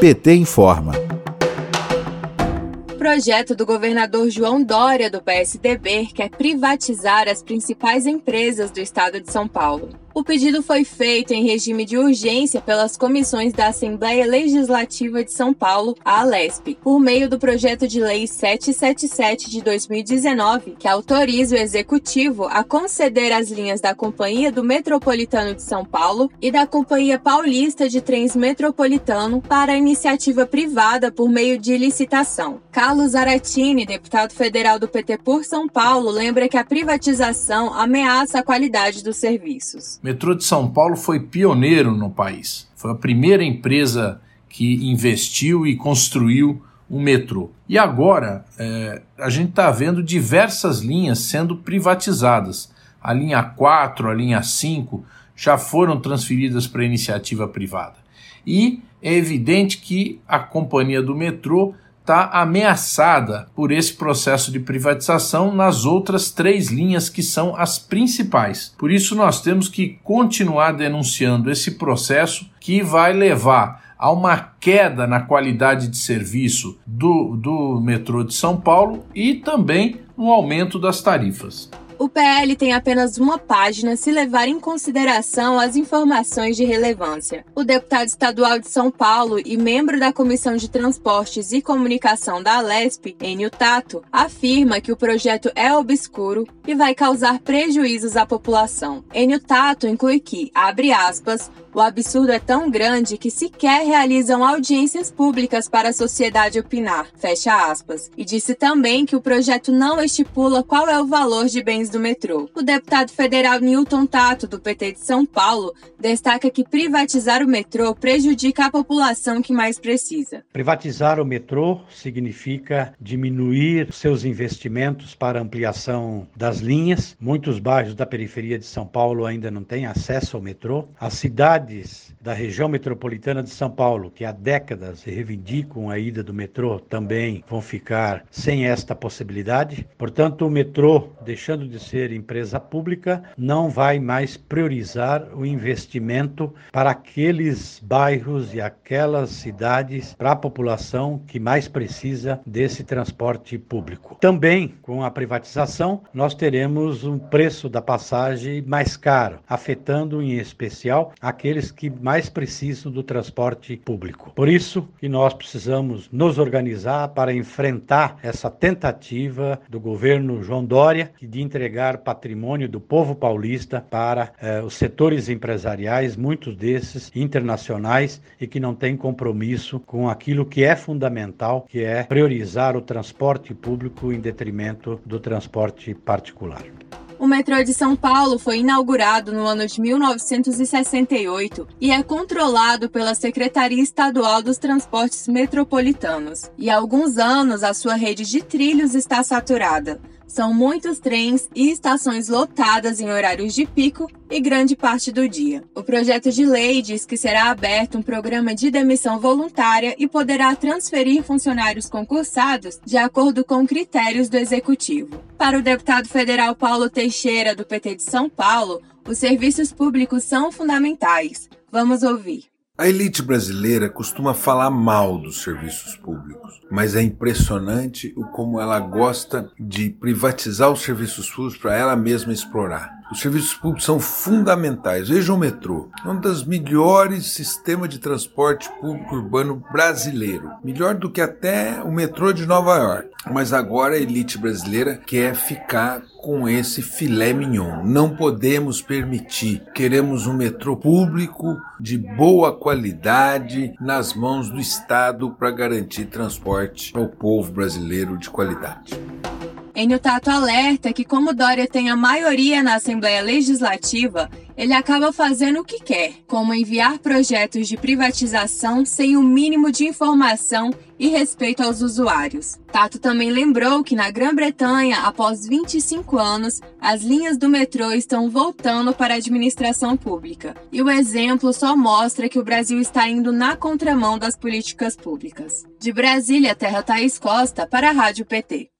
PT informa projeto do governador João Dória, do PSDB, quer privatizar as principais empresas do estado de São Paulo. O pedido foi feito em regime de urgência pelas comissões da Assembleia Legislativa de São Paulo, a Alesp, por meio do projeto de lei 777 de 2019, que autoriza o executivo a conceder as linhas da Companhia do Metropolitano de São Paulo e da Companhia Paulista de Trens Metropolitano para iniciativa privada por meio de licitação. Carlos Aratini, deputado federal do PT por São Paulo, lembra que a privatização ameaça a qualidade dos serviços metrô de São Paulo foi pioneiro no país. Foi a primeira empresa que investiu e construiu um metrô. E agora é, a gente está vendo diversas linhas sendo privatizadas. A linha 4, a linha 5 já foram transferidas para iniciativa privada. E é evidente que a companhia do metrô está ameaçada por esse processo de privatização nas outras três linhas que são as principais. Por isso, nós temos que continuar denunciando esse processo que vai levar a uma queda na qualidade de serviço do, do metrô de São Paulo e também no aumento das tarifas. O PL tem apenas uma página se levar em consideração as informações de relevância. O deputado estadual de São Paulo e membro da Comissão de Transportes e Comunicação da Alesp, Enio Tato, afirma que o projeto é obscuro e vai causar prejuízos à população. Enio Tato inclui que, abre aspas, o absurdo é tão grande que sequer realizam audiências públicas para a sociedade opinar, fecha aspas. E disse também que o projeto não estipula qual é o valor de bens do metrô. O deputado federal Newton Tato, do PT de São Paulo, destaca que privatizar o metrô prejudica a população que mais precisa. Privatizar o metrô significa diminuir seus investimentos para ampliação das linhas. Muitos bairros da periferia de São Paulo ainda não têm acesso ao metrô. A cidade cidades da região metropolitana de São Paulo, que há décadas reivindicam a ida do metrô, também vão ficar sem esta possibilidade. Portanto, o metrô, deixando de ser empresa pública, não vai mais priorizar o investimento para aqueles bairros e aquelas cidades, para a população que mais precisa desse transporte público. Também, com a privatização, nós teremos um preço da passagem mais caro, afetando em especial aqueles aqueles que mais precisam do transporte público. Por isso que nós precisamos nos organizar para enfrentar essa tentativa do governo João Dória de entregar patrimônio do povo paulista para eh, os setores empresariais, muitos desses internacionais e que não têm compromisso com aquilo que é fundamental, que é priorizar o transporte público em detrimento do transporte particular. O metrô de São Paulo foi inaugurado no ano de 1968 e é controlado pela Secretaria Estadual dos Transportes Metropolitanos. E há alguns anos a sua rede de trilhos está saturada. São muitos trens e estações lotadas em horários de pico e grande parte do dia. O projeto de lei diz que será aberto um programa de demissão voluntária e poderá transferir funcionários concursados de acordo com critérios do executivo. Para o deputado federal Paulo Teixeira, do PT de São Paulo, os serviços públicos são fundamentais. Vamos ouvir. A elite brasileira costuma falar mal dos serviços públicos, mas é impressionante o como ela gosta de privatizar os serviços públicos para ela mesma explorar. Os serviços públicos são fundamentais. Veja o metrô, é um dos melhores sistemas de transporte público urbano brasileiro, melhor do que até o metrô de Nova York. Mas agora a elite brasileira quer ficar com esse filé mignon. Não podemos permitir. Queremos um metrô público de boa qualidade nas mãos do Estado para garantir transporte ao povo brasileiro de qualidade. Enio Tato alerta que, como Dória tem a maioria na Assembleia Legislativa, ele acaba fazendo o que quer, como enviar projetos de privatização sem o mínimo de informação e respeito aos usuários. Tato também lembrou que na Grã-Bretanha, após 25 anos, as linhas do metrô estão voltando para a administração pública. E o exemplo só mostra que o Brasil está indo na contramão das políticas públicas. De Brasília, Terra Thaís Costa, para a Rádio PT.